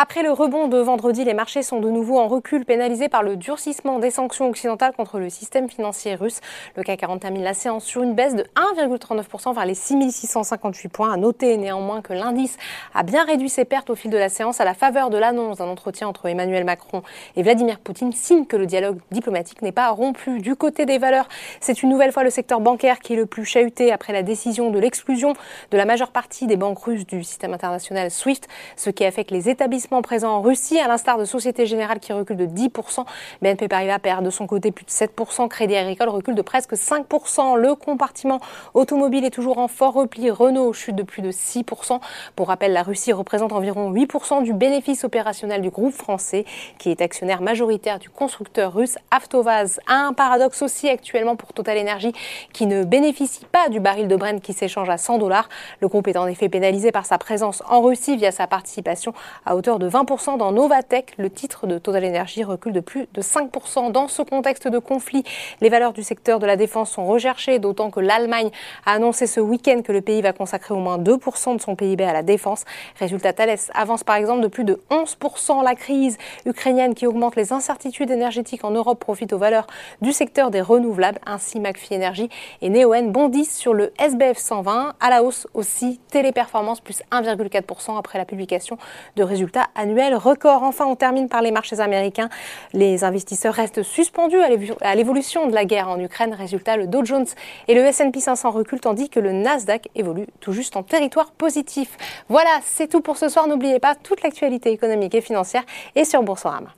Après le rebond de vendredi, les marchés sont de nouveau en recul, pénalisés par le durcissement des sanctions occidentales contre le système financier russe. Le CAC 40 termine la séance sur une baisse de 1,39% vers les 6658 points. À noter néanmoins que l'indice a bien réduit ses pertes au fil de la séance à la faveur de l'annonce d'un entretien entre Emmanuel Macron et Vladimir Poutine, signe que le dialogue diplomatique n'est pas rompu. Du côté des valeurs, c'est une nouvelle fois le secteur bancaire qui est le plus chahuté après la décision de l'exclusion de la majeure partie des banques russes du système international SWIFT, ce qui affecte les établissements présent en Russie, à l'instar de Société Générale qui recule de 10%. BNP Paribas perd de son côté plus de 7%. Crédit Agricole recule de presque 5%. Le compartiment automobile est toujours en fort repli. Renault chute de plus de 6%. Pour rappel, la Russie représente environ 8% du bénéfice opérationnel du groupe français, qui est actionnaire majoritaire du constructeur russe Avtovaz. Un paradoxe aussi actuellement pour Total Energy, qui ne bénéficie pas du baril de Brent qui s'échange à 100 dollars. Le groupe est en effet pénalisé par sa présence en Russie via sa participation à de 20% dans Novatech. Le titre de Total Energy recule de plus de 5%. Dans ce contexte de conflit, les valeurs du secteur de la défense sont recherchées, d'autant que l'Allemagne a annoncé ce week-end que le pays va consacrer au moins 2% de son PIB à la défense. Résultat, Thales avance par exemple de plus de 11%. La crise ukrainienne qui augmente les incertitudes énergétiques en Europe profite aux valeurs du secteur des renouvelables. Ainsi, McPhee Energy et Neoen bondissent sur le SBF 120. À la hausse aussi, Téléperformance plus 1,4% après la publication de résultats annuel record. Enfin, on termine par les marchés américains. Les investisseurs restent suspendus à l'évolution de la guerre en Ukraine. Résultat, le Dow Jones et le S&P 500 reculent tandis que le Nasdaq évolue tout juste en territoire positif. Voilà, c'est tout pour ce soir. N'oubliez pas, toute l'actualité économique et financière est sur Boursorama.